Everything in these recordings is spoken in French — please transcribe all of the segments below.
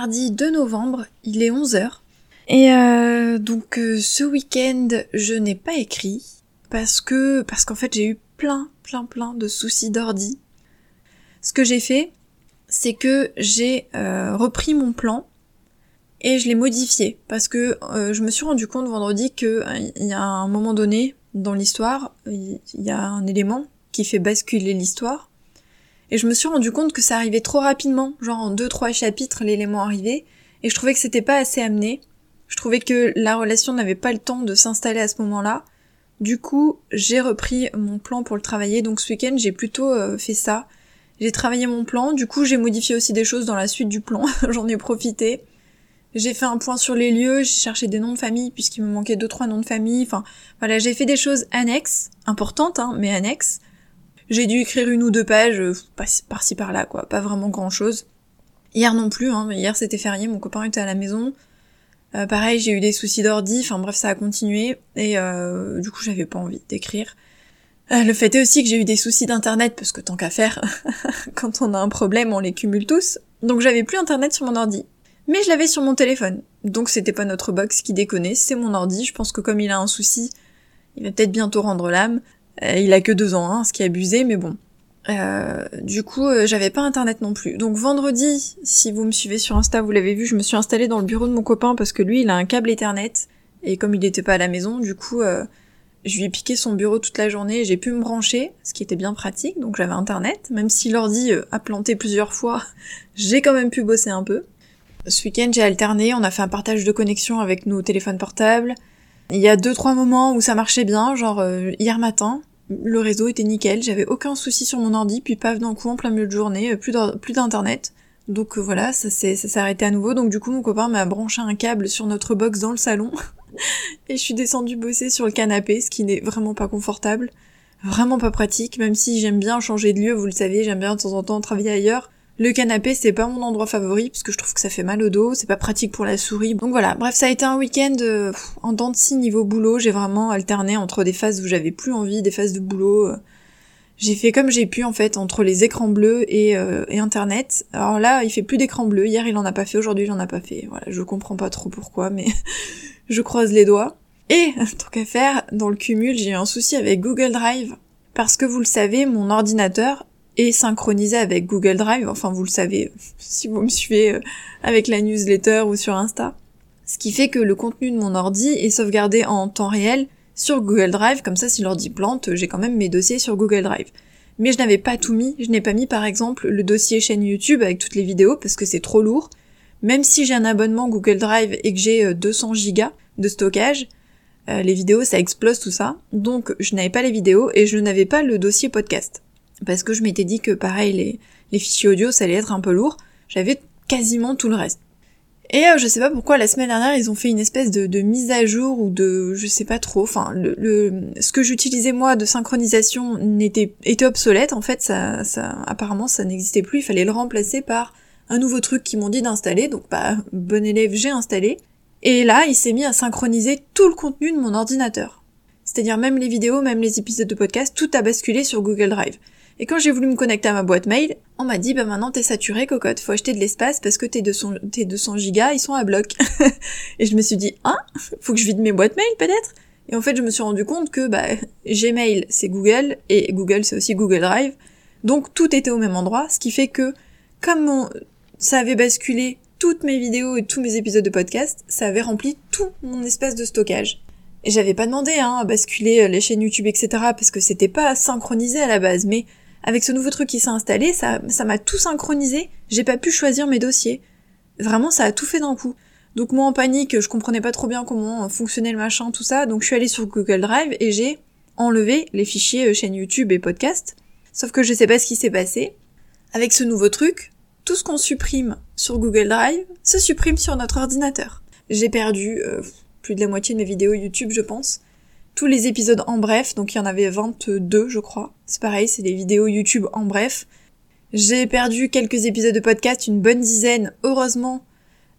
mardi 2 novembre, il est 11h. Et euh, donc euh, ce week-end, je n'ai pas écrit parce que parce qu'en fait j'ai eu plein plein plein de soucis d'ordi. Ce que j'ai fait, c'est que j'ai euh, repris mon plan et je l'ai modifié parce que je me suis rendu compte vendredi que il y a un moment donné dans l'histoire, il y a un élément qui fait basculer l'histoire et je me suis rendu compte que ça arrivait trop rapidement, genre en deux trois chapitres l'élément arrivait et je trouvais que c'était pas assez amené. Je trouvais que la relation n'avait pas le temps de s'installer à ce moment-là. Du coup, j'ai repris mon plan pour le travailler. Donc ce week-end, j'ai plutôt euh, fait ça. J'ai travaillé mon plan, du coup j'ai modifié aussi des choses dans la suite du plan, j'en ai profité. J'ai fait un point sur les lieux, j'ai cherché des noms de famille puisqu'il me manquait deux trois noms de famille. Enfin voilà, j'ai fait des choses annexes, importantes hein, mais annexes. J'ai dû écrire une ou deux pages euh, par-ci par-là quoi, pas vraiment grand-chose. Hier non plus, hein, hier c'était férié, mon copain était à la maison. Euh, pareil, j'ai eu des soucis d'ordi, enfin bref, ça a continué et euh, du coup j'avais pas envie d'écrire. Euh, le fait est aussi que j'ai eu des soucis d'internet parce que tant qu'à faire, quand on a un problème, on les cumule tous. Donc j'avais plus internet sur mon ordi. Mais je l'avais sur mon téléphone. Donc c'était pas notre box qui déconnait, c'est mon ordi. Je pense que comme il a un souci, il va peut-être bientôt rendre l'âme. Euh, il a que deux ans, hein, ce qui est abusé, mais bon. Euh, du coup, j'avais pas internet non plus. Donc vendredi, si vous me suivez sur Insta, vous l'avez vu, je me suis installée dans le bureau de mon copain parce que lui, il a un câble Ethernet. Et comme il n'était pas à la maison, du coup, je lui ai piqué son bureau toute la journée, j'ai pu me brancher, ce qui était bien pratique, donc j'avais internet, même si l'ordi euh, a planté plusieurs fois, j'ai quand même pu bosser un peu. Ce week-end j'ai alterné, on a fait un partage de connexion avec nos téléphones portables. Il y a deux trois moments où ça marchait bien, genre euh, hier matin, le réseau était nickel, j'avais aucun souci sur mon ordi, puis paf d'un coup en plein milieu de journée, euh, plus d'internet. Donc voilà, ça s'est arrêté à nouveau, donc du coup mon copain m'a branché un câble sur notre box dans le salon. et je suis descendue bosser sur le canapé, ce qui n'est vraiment pas confortable, vraiment pas pratique, même si j'aime bien changer de lieu, vous le savez, j'aime bien de temps en temps travailler ailleurs. Le canapé, c'est pas mon endroit favori, puisque je trouve que ça fait mal au dos, c'est pas pratique pour la souris. Donc voilà, bref, ça a été un week-end euh, en dents de scie niveau boulot, j'ai vraiment alterné entre des phases où j'avais plus envie, des phases de boulot. Euh. J'ai fait comme j'ai pu en fait entre les écrans bleus et, euh, et internet. Alors là, il fait plus d'écran bleu. Hier, il en a pas fait. Aujourd'hui, il en a pas fait. Voilà, je comprends pas trop pourquoi, mais je croise les doigts. Et, tant qu'à faire, dans le cumul, j'ai eu un souci avec Google Drive. Parce que vous le savez, mon ordinateur est synchronisé avec Google Drive. Enfin, vous le savez, si vous me suivez euh, avec la newsletter ou sur Insta. Ce qui fait que le contenu de mon ordi est sauvegardé en temps réel sur Google Drive, comme ça si l'ordi plante, j'ai quand même mes dossiers sur Google Drive. Mais je n'avais pas tout mis, je n'ai pas mis par exemple le dossier chaîne YouTube avec toutes les vidéos parce que c'est trop lourd. Même si j'ai un abonnement Google Drive et que j'ai 200 euh, gigas de stockage, euh, les vidéos ça explose tout ça. Donc je n'avais pas les vidéos et je n'avais pas le dossier podcast. Parce que je m'étais dit que pareil les, fichiers audio ça allait être un peu lourd. J'avais quasiment tout le reste. Et euh, je sais pas pourquoi la semaine dernière ils ont fait une espèce de, de mise à jour ou de je sais pas trop. Enfin le, ce que j'utilisais moi de synchronisation n'était était obsolète en fait ça ça apparemment ça n'existait plus. Il fallait le remplacer par un nouveau truc qu'ils m'ont dit d'installer, donc bah bon élève j'ai installé. Et là, il s'est mis à synchroniser tout le contenu de mon ordinateur. C'est-à-dire même les vidéos, même les épisodes de podcast, tout a basculé sur Google Drive. Et quand j'ai voulu me connecter à ma boîte mail, on m'a dit bah maintenant t'es saturé cocotte, faut acheter de l'espace parce que tes 200, tes 200 gigas ils sont à bloc. et je me suis dit hein, faut que je vide mes boîtes mail peut-être? Et en fait je me suis rendu compte que bah Gmail c'est Google et Google c'est aussi Google Drive, donc tout était au même endroit, ce qui fait que comme mon, ça avait basculé toutes mes vidéos et tous mes épisodes de podcast, ça avait rempli tout mon espace de stockage. Et j'avais pas demandé hein, à basculer euh, les chaînes YouTube, etc. parce que c'était pas synchronisé à la base, mais avec ce nouveau truc qui s'est installé, ça, m'a tout synchronisé, j'ai pas pu choisir mes dossiers. Vraiment, ça a tout fait d'un coup. Donc moi en panique, je comprenais pas trop bien comment fonctionnait le machin, tout ça, donc je suis allée sur Google Drive et j'ai enlevé les fichiers euh, chaîne YouTube et podcast. Sauf que je sais pas ce qui s'est passé. Avec ce nouveau truc, tout ce qu'on supprime sur Google Drive se supprime sur notre ordinateur. J'ai perdu euh, plus de la moitié de mes vidéos YouTube, je pense. Tous les épisodes en bref, donc il y en avait 22, je crois. C'est pareil, c'est des vidéos YouTube en bref. J'ai perdu quelques épisodes de podcast, une bonne dizaine. Heureusement,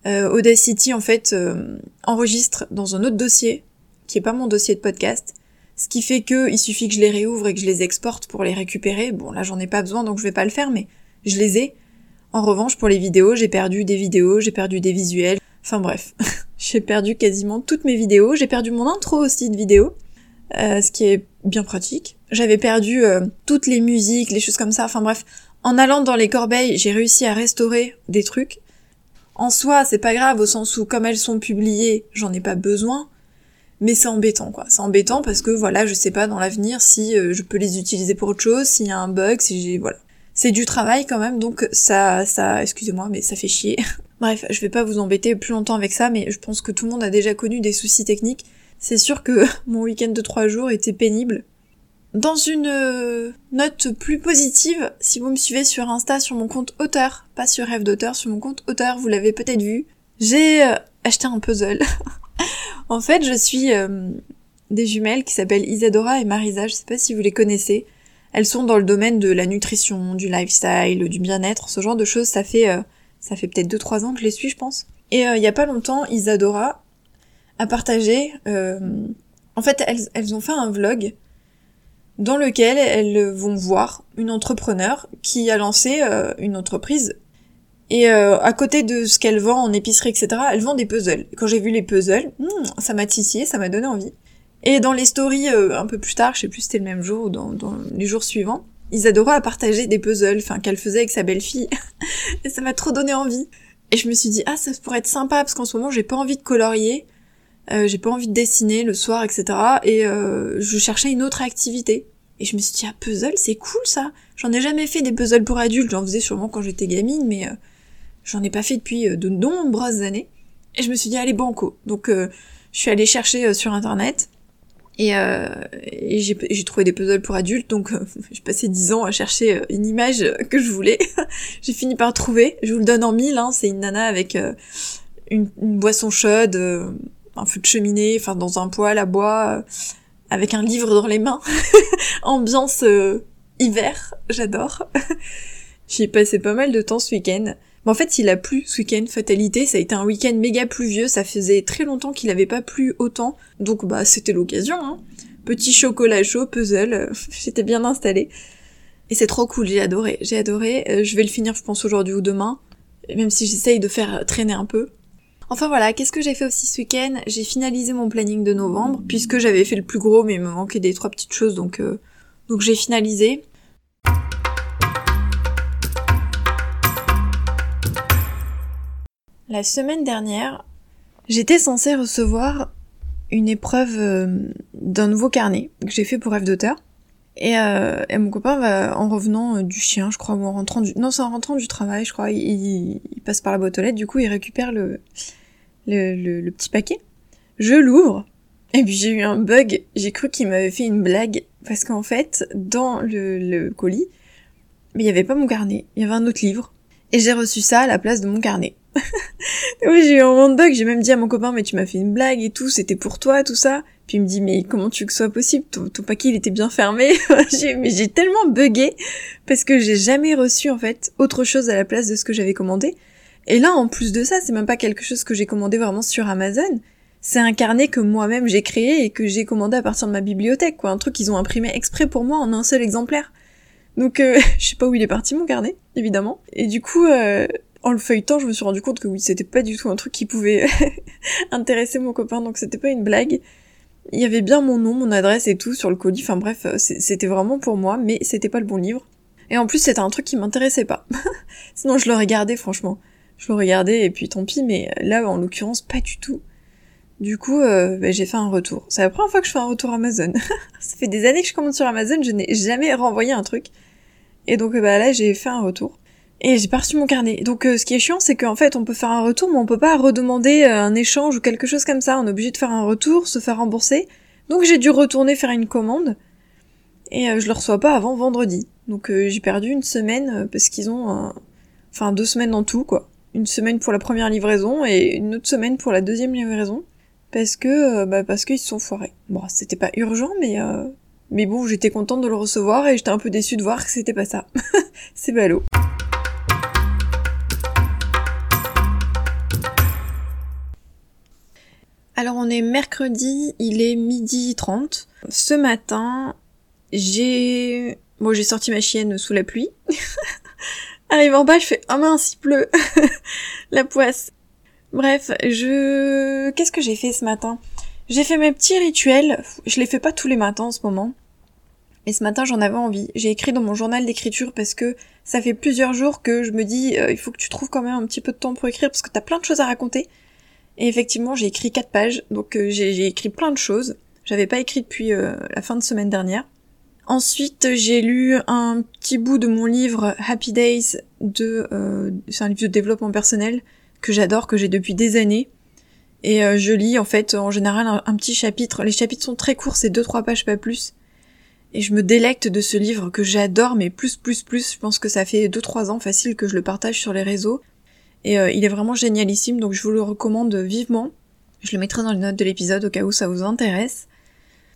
euh, Audacity, en fait, euh, enregistre dans un autre dossier, qui est pas mon dossier de podcast. Ce qui fait que il suffit que je les réouvre et que je les exporte pour les récupérer. Bon, là, j'en ai pas besoin, donc je vais pas le faire, mais je les ai. En revanche, pour les vidéos, j'ai perdu des vidéos, j'ai perdu des visuels. Enfin bref, j'ai perdu quasiment toutes mes vidéos. J'ai perdu mon intro aussi de vidéo, euh, ce qui est bien pratique. J'avais perdu euh, toutes les musiques, les choses comme ça. Enfin bref, en allant dans les corbeilles, j'ai réussi à restaurer des trucs. En soi, c'est pas grave au sens où comme elles sont publiées, j'en ai pas besoin. Mais c'est embêtant quoi. C'est embêtant parce que voilà, je sais pas dans l'avenir si euh, je peux les utiliser pour autre chose, s'il y a un bug, si j'ai voilà. C'est du travail quand même, donc ça, ça, excusez-moi, mais ça fait chier. Bref, je vais pas vous embêter plus longtemps avec ça, mais je pense que tout le monde a déjà connu des soucis techniques. C'est sûr que mon week-end de trois jours était pénible. Dans une euh, note plus positive, si vous me suivez sur Insta sur mon compte auteur, pas sur rêve d'auteur, sur mon compte auteur, vous l'avez peut-être vu, j'ai euh, acheté un puzzle. en fait, je suis euh, des jumelles qui s'appellent Isadora et Marisa, je sais pas si vous les connaissez. Elles sont dans le domaine de la nutrition, du lifestyle, du bien-être, ce genre de choses. Ça fait ça fait peut-être 2-3 ans que je les suis, je pense. Et il y a pas longtemps, Isadora a partagé. en fait, elles, elles ont fait un vlog dans lequel elles vont voir une entrepreneur qui a lancé euh, une entreprise. Et euh, à côté de ce qu'elle vend en épicerie, etc., elle vend des puzzles. quand j'ai vu les puzzles, hmm, ça m'a titillé, ça m'a donné envie. Et dans les stories euh, un peu plus tard, je sais plus si c'était le même jour ou dans, dans les jours suivants, Isadora a partagé des puzzles, enfin qu'elle faisait avec sa belle-fille. et ça m'a trop donné envie. Et je me suis dit, ah ça pourrait être sympa, parce qu'en ce moment j'ai pas envie de colorier. Euh, j'ai pas envie de dessiner le soir, etc. Et euh, je cherchais une autre activité. Et je me suis dit, ah, puzzle, c'est cool ça. J'en ai jamais fait des puzzles pour adultes, j'en faisais sûrement quand j'étais gamine, mais euh, j'en ai pas fait depuis de nombreuses années. Et je me suis dit, allez, banco. Donc je suis allée chercher sur internet. Et, et j'ai trouvé des puzzles pour adultes, donc j'ai passé dix ans à chercher une image que je voulais. j'ai fini par trouver, je vous le donne en mille, hein, c'est une nana avec une, boisson chaude, un feu de cheminée, enfin dans un poêle à bois, euh, avec un livre dans les mains. Ambiance euh, hiver, j'adore. J'y ai passé pas mal de temps ce week-end. Mais en fait, il a plu ce week-end, fatalité, ça a été un week-end méga pluvieux, ça faisait très longtemps qu'il avait pas plu autant, donc bah c'était l'occasion, hein. Petit chocolat chaud, puzzle, j'étais bien installée. Et c'est trop cool, j'ai adoré, j'ai adoré. Euh, je vais le finir, je pense, aujourd'hui ou demain, même si j'essaye de faire traîner un peu. Enfin voilà, qu'est-ce que j'ai fait aussi ce week-end? J'ai finalisé mon planning de novembre, puisque j'avais fait le plus gros, mais il me manquait des trois petites choses, donc, euh, donc j'ai finalisé. La semaine dernière, j'étais censée recevoir une épreuve euh, d'un nouveau carnet que j'ai fait pour rêve d'auteur. Et, euh, mon copain va en revenant du chien, je crois, ou en rentrant du... Non, c'est en rentrant du travail, je crois. Il, passe par la boîte aux lettres, du coup il récupère le, petit paquet. Je l'ouvre, et puis j'ai eu un bug, j'ai cru qu'il m'avait fait une blague, parce qu'en fait, dans le, colis, il n'y avait pas mon carnet, il y avait un autre livre, et j'ai reçu ça à la place de mon carnet. Oui, j'ai eu un de bug, j'ai même dit à mon copain, mais tu m'as fait une blague et tout, c'était pour toi, tout ça. Puis il me dit, mais comment tu veux que ce soit possible? Ton, paquet, il était bien fermé. mais j'ai tellement bugué, parce que j'ai jamais reçu, en fait, autre chose à la place de ce que j'avais commandé. Et là, en plus de ça, c'est même pas quelque chose que j'ai commandé vraiment sur Amazon. C'est un carnet que moi-même j'ai créé et que j'ai commandé à partir de ma bibliothèque, quoi. Un truc qu'ils ont imprimé exprès pour moi en un seul exemplaire. Donc, euh, je sais pas où il est parti mon carnet, évidemment. Et du coup, euh, en le feuilletant, je me suis rendu compte que oui, c'était pas du tout un truc qui pouvait intéresser mon copain, donc c'était pas une blague. Il y avait bien mon nom, mon adresse et tout sur le colis. Enfin bref, euh, c'était vraiment pour moi, mais c'était pas le bon livre. Et en plus, c'était un truc qui m'intéressait pas. Sinon, je l'aurais gardé, franchement je le regardais et puis tant pis, mais là en l'occurrence pas du tout. Du coup, euh, bah, j'ai fait un retour. C'est la première fois que je fais un retour Amazon. Ça fait des années que je commande sur Amazon, je n'ai jamais renvoyé un truc. Et donc bah là j'ai fait un retour. Et j'ai pas mon carnet. Donc euh, ce qui est chiant, c'est qu'en fait on peut faire un retour, mais on peut pas redemander euh, un échange ou quelque chose comme ça. On est obligé de faire un retour, se faire rembourser. Donc j'ai dû retourner faire une commande. Et je le reçois pas avant vendredi. Donc j'ai perdu une semaine parce qu'ils ont... Enfin deux semaines en tout, quoi une semaine pour la première livraison et une autre semaine pour la deuxième livraison parce que euh, bah parce qu'ils se sont foirés. Bon, c'était pas urgent mais euh, mais bon, j'étais contente de le recevoir et j'étais un peu déçue de voir que c'était pas ça. C'est ballot. Alors on est mercredi, il est midi 30. Ce matin, j'ai bon, j'ai sorti ma chienne sous la pluie. Arrive en bas, je fais, oh mince, il pleut. la poisse. Bref, je... Qu'est-ce que j'ai fait ce matin? J'ai fait mes petits rituels. Je les fais pas tous les matins en ce moment. Et ce matin, j'en avais envie. J'ai écrit dans mon journal d'écriture parce que ça fait plusieurs jours que je me dis, euh, il faut que tu trouves quand même un petit peu de temps pour écrire parce que t'as plein de choses à raconter. Et effectivement, j'ai écrit quatre pages, donc euh, j'ai écrit plein de choses. J'avais pas écrit depuis euh, la fin de semaine dernière. Ensuite, j'ai lu un petit bout de mon livre Happy Days de, c'est un livre de développement personnel que j'adore, que j'ai depuis des années. Et je lis en fait en général un, un, petit chapitre. Les chapitres sont très courts, c'est deux trois pages pas plus. Et je me délecte de ce livre que j'adore, mais plus, plus, plus. Je pense que ça fait 2-3 ans facile que je le partage sur les réseaux. Et euh, il est vraiment génialissime, donc je vous le recommande vivement. Je le mettrai dans les notes de l'épisode au cas où ça vous intéresse.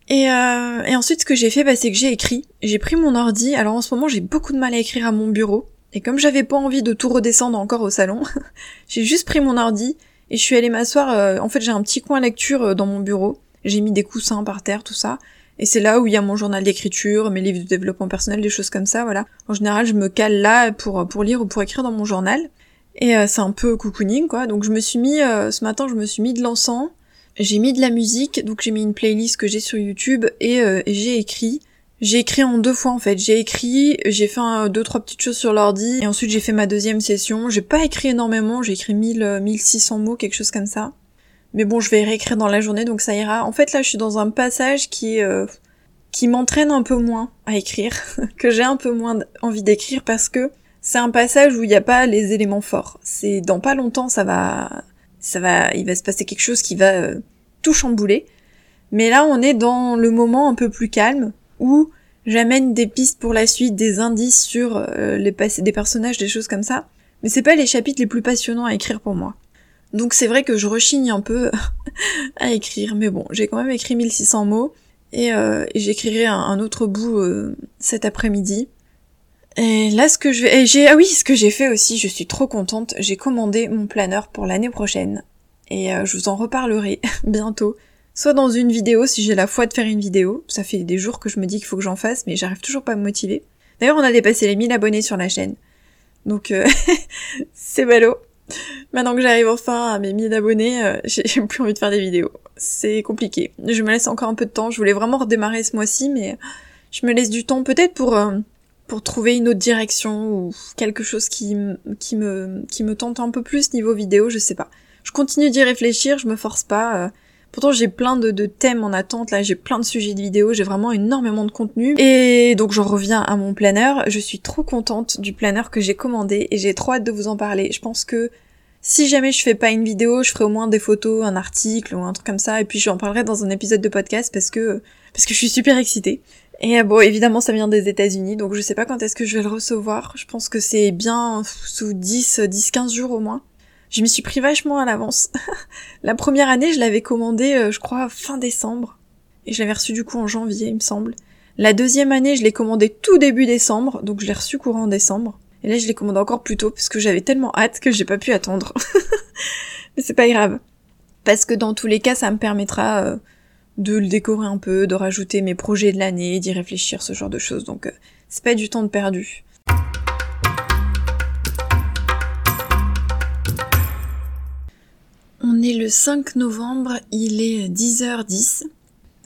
Et, euh, et ensuite, ce que j'ai fait, bah, c'est que j'ai écrit. J'ai pris mon ordi. Alors en ce moment, j'ai beaucoup de mal à écrire à mon bureau. Et comme j'avais pas envie de tout redescendre encore au salon, j'ai juste pris mon ordi et je suis allée m'asseoir. Euh, en fait, j'ai un petit coin lecture dans mon bureau. J'ai mis des coussins par terre, tout ça. Et c'est là où il y a mon journal d'écriture, mes livres de développement personnel, des choses comme ça, voilà. En général, je me cale là pour, pour lire ou pour écrire dans mon journal. Et euh, c'est un peu cocooning, quoi. Donc je me suis mis, euh, ce matin, je me suis mis de l'encens, j'ai mis de la musique, donc j'ai mis une playlist que j'ai sur YouTube, et, euh, j'ai écrit. J'ai écrit en deux fois en fait. J'ai écrit, j'ai fait un, deux trois petites choses sur l'ordi et ensuite j'ai fait ma deuxième session. J'ai pas écrit énormément, j'ai écrit 1000 1600 mots, quelque chose comme ça. Mais bon, je vais réécrire dans la journée, donc ça ira. En fait, là, je suis dans un passage qui euh, qui m'entraîne un peu moins à écrire, que j'ai un peu moins envie d'écrire parce que c'est un passage où il n'y a pas les éléments forts. C'est dans pas longtemps, ça va, ça va, il va se passer quelque chose qui va euh, tout chambouler. Mais là, on est dans le moment un peu plus calme où j'amène des pistes pour la suite, des indices sur euh, les des personnages, des choses comme ça. Mais c'est pas les chapitres les plus passionnants à écrire pour moi. Donc c'est vrai que je rechigne un peu à écrire, mais bon, j'ai quand même écrit 1600 mots et, euh, j'écrirai un, autre bout cet après-midi. Et là, ce que je vais, j'ai, ah oui, ce que j'ai fait aussi, je suis trop contente. J'ai commandé mon planeur pour l'année prochaine et euh, je vous en reparlerai bientôt. Soit dans une vidéo si j'ai la foi de faire une vidéo. Ça fait des jours que je me dis qu'il faut que j'en fasse, mais j'arrive toujours pas à me motiver. D'ailleurs, on a dépassé les 1000 abonnés sur la chaîne. Donc, c'est ballot. Maintenant que j'arrive enfin à mes 1000 abonnés, euh, j'ai plus envie de faire des vidéos. C'est compliqué. Je me laisse encore un peu de temps. Je voulais vraiment redémarrer ce mois-ci, mais je me laisse du temps peut-être pour euh, pour trouver une autre direction ou quelque chose qui, qui me qui me tente un peu plus niveau vidéo. Je sais pas. Je continue d'y réfléchir. Je me force pas. Euh. Pourtant, j'ai plein de, de, thèmes en attente. Là, j'ai plein de sujets de vidéos. J'ai vraiment énormément de contenu. Et donc, j'en reviens à mon planeur. Je suis trop contente du planeur que j'ai commandé et j'ai trop hâte de vous en parler. Je pense que si jamais je fais pas une vidéo, je ferai au moins des photos, un article ou un truc comme ça, et puis j'en parlerai dans un épisode de podcast parce que parce que je suis super excitée. Et euh, bon, évidemment, ça vient des États-Unis, donc je sais pas quand est-ce que je vais le recevoir. Je pense que c'est bien sous 10, 10, 15 jours au moins. Je m'y suis pris vachement à l'avance. La première année, je l'avais commandé, euh, je crois, fin décembre. Et je l'avais reçu du coup en janvier, il me semble. La deuxième année, je l'ai commandé tout début décembre, donc je l'ai reçu courant décembre. Et là, je l'ai commandé encore plus tôt parce que j'avais tellement hâte que j'ai pas pu attendre. Mais c'est pas grave. Parce que dans tous les cas, ça me permettra euh, de le décorer un peu, de rajouter mes projets de l'année, d'y réfléchir, ce genre de choses. Donc, euh, c'est pas du temps de perdu. On est le 5 novembre, il est 10h10.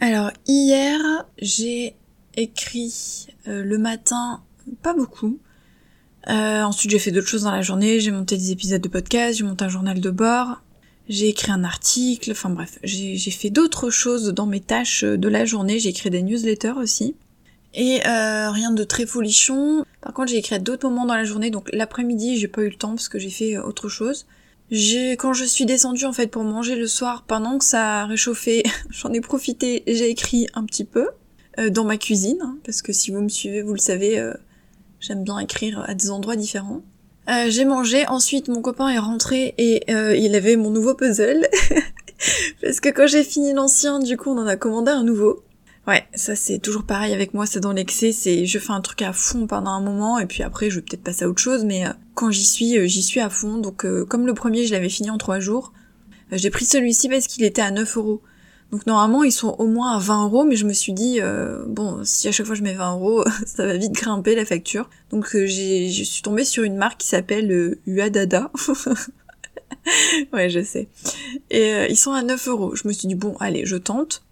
Alors hier, j'ai écrit euh, le matin, pas beaucoup, euh, ensuite, j'ai fait d'autres choses dans la journée. J'ai monté des épisodes de podcast, j'ai monté un journal de bord, j'ai écrit un article. Enfin bref, j'ai fait d'autres choses dans mes tâches de la journée. J'ai écrit des newsletters aussi. Et euh, rien de très folichon. Par contre, j'ai écrit à d'autres moments dans la journée. Donc l'après-midi, j'ai pas eu le temps parce que j'ai fait euh, autre chose. Quand je suis descendue en fait pour manger le soir, pendant que ça a réchauffé, j'en ai profité. J'ai écrit un petit peu euh, dans ma cuisine, hein, parce que si vous me suivez, vous le savez. Euh, J'aime bien écrire à des endroits différents. Euh, j'ai mangé, ensuite mon copain est rentré et euh, il avait mon nouveau puzzle. Parce que quand j'ai fini l'ancien, du coup on en a commandé un nouveau. Ouais, ça c'est toujours pareil avec moi, c'est dans l'excès, c'est je fais un truc à fond pendant un moment et puis après je vais peut-être passer à autre chose, mais euh, quand j'y suis, euh, j'y suis à fond. Donc comme le premier je l'avais fini en trois jours, j'ai pris celui-ci parce qu'il était à 9 euros. Donc normalement ils sont au moins à 20 euros, mais je me suis dit euh, bon si à chaque fois je mets 20 euros, ça va vite grimper la facture. Donc euh, je suis tombée sur une marque qui s'appelle euh, Uadada. ouais je sais. Et euh, ils sont à 9 euros. Je me suis dit bon allez je tente.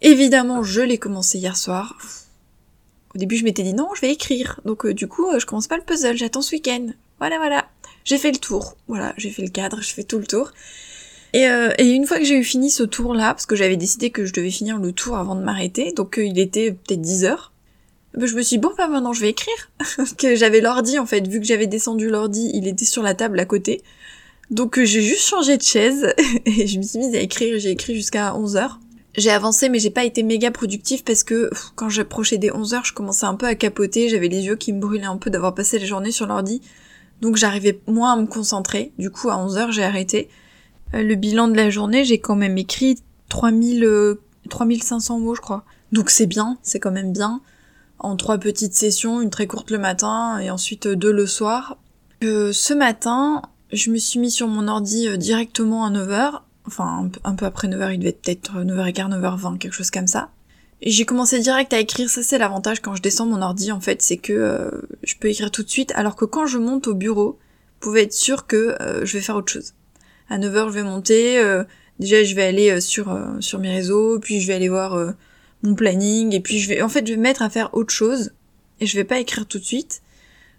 Évidemment je l'ai commencé hier soir. Au début je m'étais dit non je vais écrire. Donc du coup je commence pas le puzzle, j'attends ce week-end. Voilà voilà. J'ai fait le tour. Voilà j'ai fait le cadre, je fais tout le tour. Et, euh, et, une fois que j'ai eu fini ce tour-là, parce que j'avais décidé que je devais finir le tour avant de m'arrêter, donc euh, il était peut-être 10 heures, ben, je me suis dit, bon, bah maintenant je vais écrire. que j'avais l'ordi, en fait, vu que j'avais descendu l'ordi, il était sur la table à côté. Donc euh, j'ai juste changé de chaise, et je me suis mise à écrire, j'ai écrit jusqu'à 11 heures. J'ai avancé, mais j'ai pas été méga productif parce que quand j'approchais des 11 heures, je commençais un peu à capoter, j'avais les yeux qui me brûlaient un peu d'avoir passé la journée sur l'ordi. Donc j'arrivais moins à me concentrer. Du coup, à 11 heures, j'ai arrêté. Euh, le bilan de la journée, j'ai quand même écrit 3000, 3500 euh, mots, je crois. Donc c'est bien, c'est quand même bien. En trois petites sessions, une très courte le matin et ensuite euh, deux le soir. ce matin, je me suis mis sur mon ordi directement à 9h. Enfin, un peu, après 9h, il devait être peut-être 9h15, 9h20, quelque chose comme ça. Et j'ai commencé direct à écrire, ça c'est l'avantage quand je descends mon ordi en fait, c'est que je peux écrire tout de suite, alors que quand je monte au bureau, vous pouvez être sûr que je vais faire autre chose à 9h je vais monter, euh, déjà je vais aller euh, sur, euh, sur mes réseaux, puis je vais aller voir mon planning, et puis je vais, en fait je vais me mettre à faire autre chose, et je vais pas écrire tout de suite.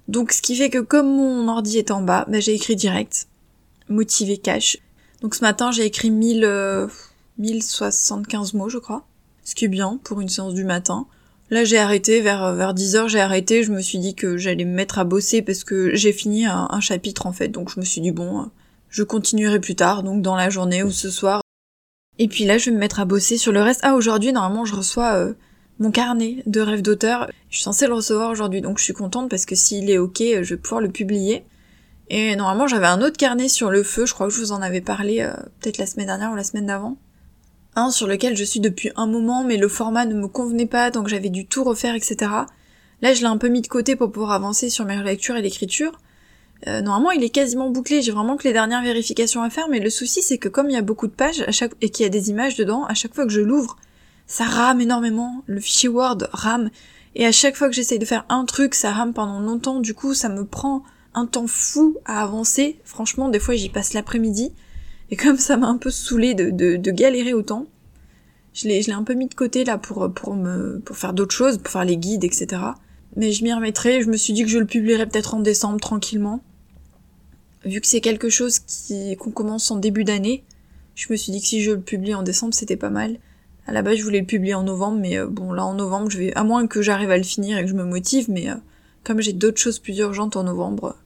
Donc ce qui fait que comme mon ordi est en bas, bah, j'ai écrit direct, motivé cash. Donc ce matin j'ai écrit 1000, 1075 mots je crois, ce qui est bien pour une séance du matin. Là j'ai arrêté, vers, vers 10h j'ai arrêté, je me suis dit que j'allais me mettre à bosser parce que j'ai fini un, un, chapitre en fait, donc je me suis dit bon, je continuerai plus tard, donc dans la journée ou ce soir. Et puis là, je vais me mettre à bosser sur le reste. Ah, aujourd'hui, normalement, je reçois euh, mon carnet de rêve d'auteur. Je suis censée le recevoir aujourd'hui, donc je suis contente parce que s'il est ok, je vais pouvoir le publier. Et normalement, j'avais un autre carnet sur le feu, je crois que je vous en avais parlé euh, peut-être la semaine dernière ou la semaine d'avant. Un sur lequel je suis depuis un moment, mais le format ne me convenait pas, donc j'avais dû tout refaire, etc. Là, je l'ai un peu mis de côté pour pouvoir avancer sur mes lectures et l'écriture. Euh, normalement, il est quasiment bouclé, j'ai vraiment que les dernières vérifications à faire, mais le souci c'est que comme il y a beaucoup de pages et qu'il y a des images dedans, à chaque fois que je l'ouvre, ça rame énormément, le fichier Word rame, et à chaque fois que j'essaye de faire un truc, ça rame pendant longtemps, du coup ça me prend un temps fou à avancer, franchement des fois j'y passe l'après-midi, et comme ça m'a un peu saoulé de, de, galérer autant, je l'ai, je l'ai un peu mis de côté là pour, pour me, pour faire d'autres choses, pour faire les guides, etc. Mais je m'y remettrai, je me suis dit que je le publierai peut-être en décembre tranquillement vu que c'est quelque chose qui qu'on commence en début d'année, je me suis dit que si je le publie en décembre, c'était pas mal. À la base, je voulais le publier en novembre, mais euh, bon, là en novembre, je vais, à moins que j'arrive à le finir et que je me motive, mais euh, comme j'ai d'autres choses plus urgentes en novembre,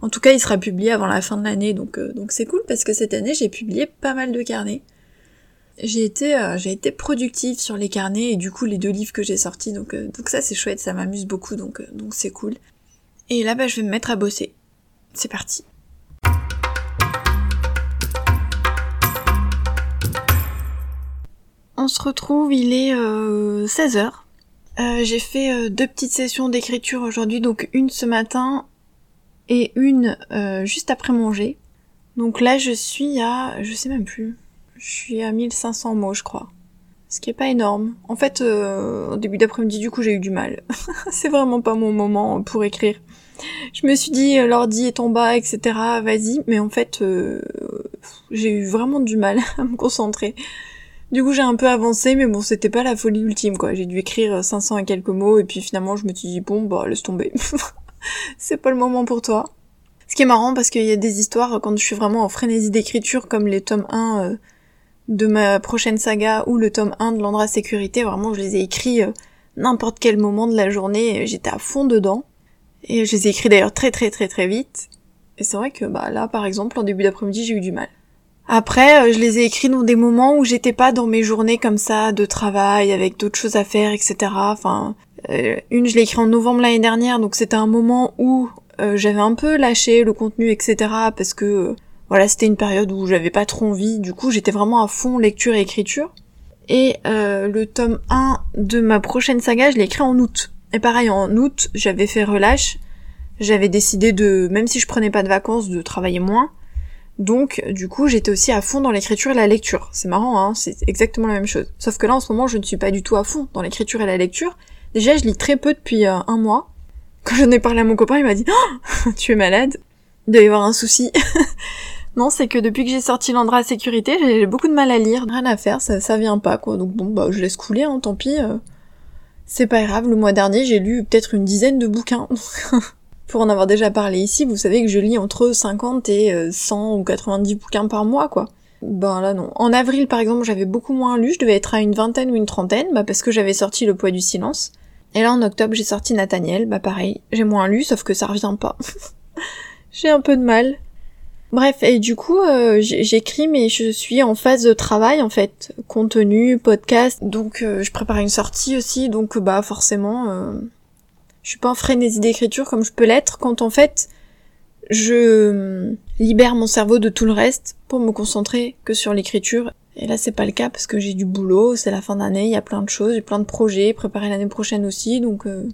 en tout cas, il sera publié avant la fin de l'année, donc euh, donc c'est cool parce que cette année, j'ai publié pas mal de carnets. J'ai été j'ai été productive sur les carnets et du coup les deux livres que j'ai sortis, donc donc ça c'est chouette, ça m'amuse beaucoup, donc donc c'est cool. Et là, bah, je vais me mettre à bosser. C'est parti. On se retrouve, il est 16h. Euh, euh, j'ai fait euh, deux petites sessions d'écriture aujourd'hui, donc une ce matin et une juste après manger. Donc là je suis à, je sais même plus, je suis à 1500 mots je crois. Ce qui est pas énorme. En fait, au début d'après-midi du coup j'ai eu du mal. C'est vraiment pas mon moment pour écrire. Je me suis dit l'ordi est en bas, etc. Vas-y, mais en fait j'ai eu vraiment du mal à me concentrer. Du coup, j'ai un peu avancé, mais bon, c'était pas la folie ultime, quoi. J'ai dû écrire 500 et quelques mots, et puis finalement, je me suis dit, bon, bah, laisse tomber. c'est pas le moment pour toi. Ce qui est marrant, parce qu'il y a des histoires, quand je suis vraiment en frénésie d'écriture, comme les tomes 1 euh, de ma prochaine saga, ou le tome 1 de l'Andra Sécurité, vraiment, je les ai écrits euh, n'importe quel moment de la journée, j'étais à fond dedans. Et je les ai écrits d'ailleurs très très très très vite. Et c'est vrai que, bah, là, par exemple, en début d'après-midi, j'ai eu du mal. Après, euh, je les ai écrits dans des moments où j'étais pas dans mes journées comme ça de travail avec d'autres choses à faire, etc. Enfin, euh, une je l'ai écrit en novembre l'année dernière, donc c'était un moment où euh, j'avais un peu lâché le contenu, etc. Parce que voilà, c'était une période où j'avais pas trop envie. Du coup, j'étais vraiment à fond lecture et écriture. Et le tome 1 de ma prochaine saga, je l'ai écrit en août. Et pareil, en août, j'avais fait relâche. J'avais décidé de, même si je prenais pas de vacances, de travailler moins Donc, du coup, j'étais aussi à fond dans l'écriture et la lecture. C'est marrant, hein, c'est exactement la même chose. Sauf que là, en ce moment, je ne suis pas du tout à fond dans l'écriture et la lecture. Déjà, je lis très peu depuis euh, un mois. Quand j'en ai parlé à mon copain, il m'a dit oh, Tu es malade Il doit y avoir un souci. non, c'est que depuis que j'ai sorti l'Andra Sécurité, j'ai beaucoup de mal à lire. Rien à faire, ça, ça vient pas, quoi. Donc bon, bah, je laisse couler, hein, tant pis. Euh. C'est pas grave, le mois dernier, j'ai lu peut-être une dizaine de bouquins. Pour en avoir déjà parlé ici, vous savez que je lis entre 50 et 100 euh, ou 90 bouquins par mois, quoi. Ben là non. En avril par exemple j'avais beaucoup moins lu, je devais être à une vingtaine ou une trentaine, bah parce que j'avais sorti Le poids du silence. Et là en octobre j'ai sorti Nathaniel, bah pareil, j'ai moins lu sauf que ça revient pas. j'ai un peu de mal. Bref, et du coup euh, j'écris mais je suis en phase de travail en fait, contenu, podcast, donc euh, je prépare une sortie aussi, donc bah forcément je suis pas en frénésie d'écriture comme je peux l'être quand en fait je libère mon cerveau de tout le reste pour me concentrer que sur l'écriture. Et là c'est pas le cas parce que j'ai du boulot, c'est la fin d'année, il y a plein de choses, j'ai plein de projets, préparer l'année prochaine aussi, donc euh,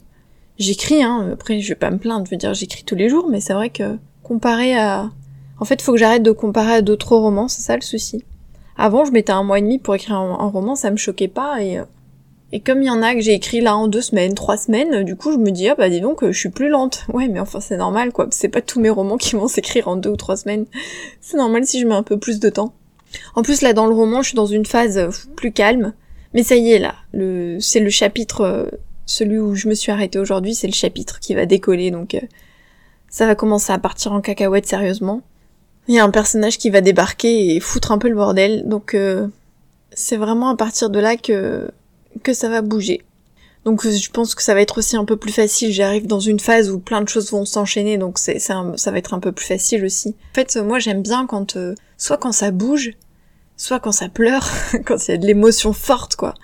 j'écris hein. Après je vais pas me plaindre, je veux dire j'écris tous les jours, mais c'est vrai que comparé à en fait, faut que j'arrête de comparer à d'autres romans, c'est ça le souci. Avant, je mettais un mois et demi pour écrire un, un roman, ça me choquait pas, et euh, et comme il y en a que j'ai écrit là en deux semaines, trois semaines, du coup je me dis ah bah dis donc je suis plus lente. Ouais mais enfin c'est normal quoi, c'est pas tous mes romans qui vont s'écrire en deux ou trois semaines. C'est normal si je mets un peu plus de temps. En plus là dans le roman je suis dans une phase euh, plus calme. Mais ça y est là, le c'est le chapitre euh, celui où je me suis arrêtée aujourd'hui, c'est le chapitre qui va décoller donc euh, ça va commencer à partir en cacahuète sérieusement. Il y a un personnage qui va débarquer et foutre un peu le bordel donc c'est vraiment à partir de là que que ça va bouger. Donc je pense que ça va être aussi un peu plus facile. J'arrive dans une phase où plein de choses vont s'enchaîner, donc c'est, ça va être un peu plus facile aussi. En fait, moi j'aime bien quand euh, soit quand ça bouge, soit quand ça pleure, quand il y a de l'émotion forte, quoi.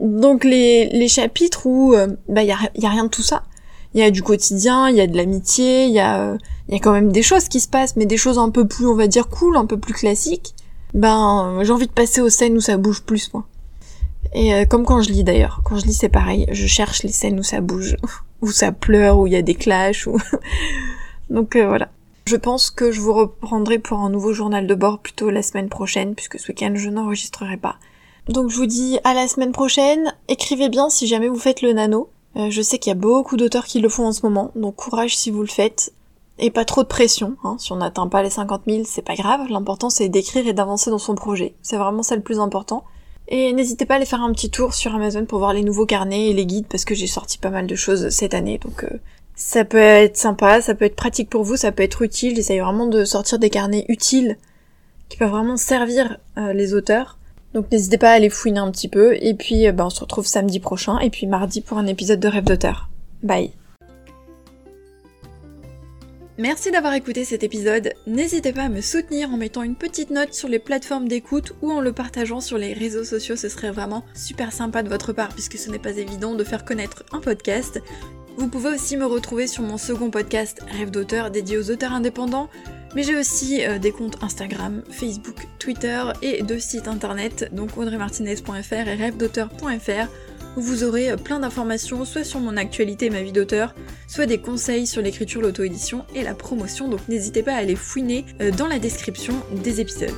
Donc les, les chapitres où euh, bah y a, y a rien de tout ça. Il y a du quotidien, il y a de l'amitié, il y a y a quand même des choses qui se passent, mais des choses un peu plus, on va dire cool, un peu plus classiques. Ben j'ai envie de passer aux scènes où ça bouge plus, moi. Et euh, comme quand je lis d'ailleurs, quand je lis c'est pareil, je cherche les scènes où ça bouge, où ça pleure, où il y a des clashs, ou... donc euh, voilà. Je pense que je vous reprendrai pour un nouveau journal de bord plutôt la semaine prochaine, puisque ce week-end je n'enregistrerai pas. Donc je vous dis à la semaine prochaine, écrivez bien si jamais vous faites le nano. Euh, je sais qu'il y a beaucoup d'auteurs qui le font en ce moment, donc courage si vous le faites. Et pas trop de pression, hein. si on n'atteint pas les 50 000, c'est pas grave, l'important c'est d'écrire et d'avancer dans son projet. C'est vraiment ça le plus important. Et n'hésitez pas à aller faire un petit tour sur Amazon pour voir les nouveaux carnets et les guides parce que j'ai sorti pas mal de choses cette année. Donc euh, ça peut être sympa, ça peut être pratique pour vous, ça peut être utile. J'essaye vraiment de sortir des carnets utiles qui peuvent vraiment servir euh, les auteurs. Donc n'hésitez pas à aller fouiner un petit peu. Et puis euh, bah, on se retrouve samedi prochain et puis mardi pour un épisode de Rêve d'auteur. Bye Merci d'avoir écouté cet épisode. N'hésitez pas à me soutenir en mettant une petite note sur les plateformes d'écoute ou en le partageant sur les réseaux sociaux. Ce serait vraiment super sympa de votre part puisque ce n'est pas évident de faire connaître un podcast. Vous pouvez aussi me retrouver sur mon second podcast Rêve d'auteur dédié aux auteurs indépendants. Mais j'ai aussi euh, des comptes Instagram, Facebook, Twitter et deux sites internet, donc audreymartinez.fr et rêvedauteur.fr où vous aurez euh, plein d'informations soit sur mon actualité et ma vie d'auteur, soit des conseils sur l'écriture, l'auto-édition et la promotion, donc n'hésitez pas à aller fouiner euh, dans la description des épisodes.